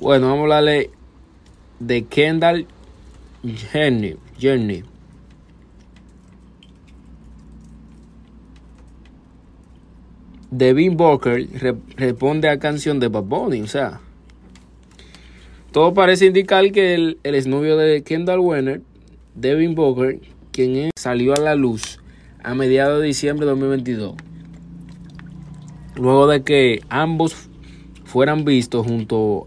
Bueno, vamos a hablarle de Kendall Jenny. Jenny. Devin Booker re- responde a canción de Bad Bunny, o sea. Todo parece indicar que el, el exnovio de Kendall Wenner, Devin Booker, quien salió a la luz a mediados de diciembre de 2022. Luego de que ambos fueran vistos junto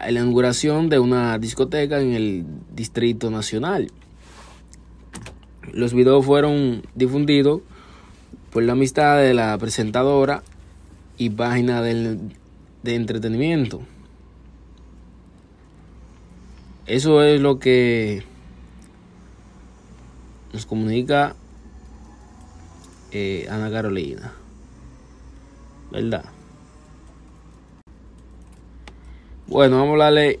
la inauguración de una discoteca en el Distrito Nacional. Los videos fueron difundidos por la amistad de la presentadora y página del- de entretenimiento. Eso es lo que nos comunica eh, Ana Carolina. ¿Verdad? Bueno, vamos a hablarle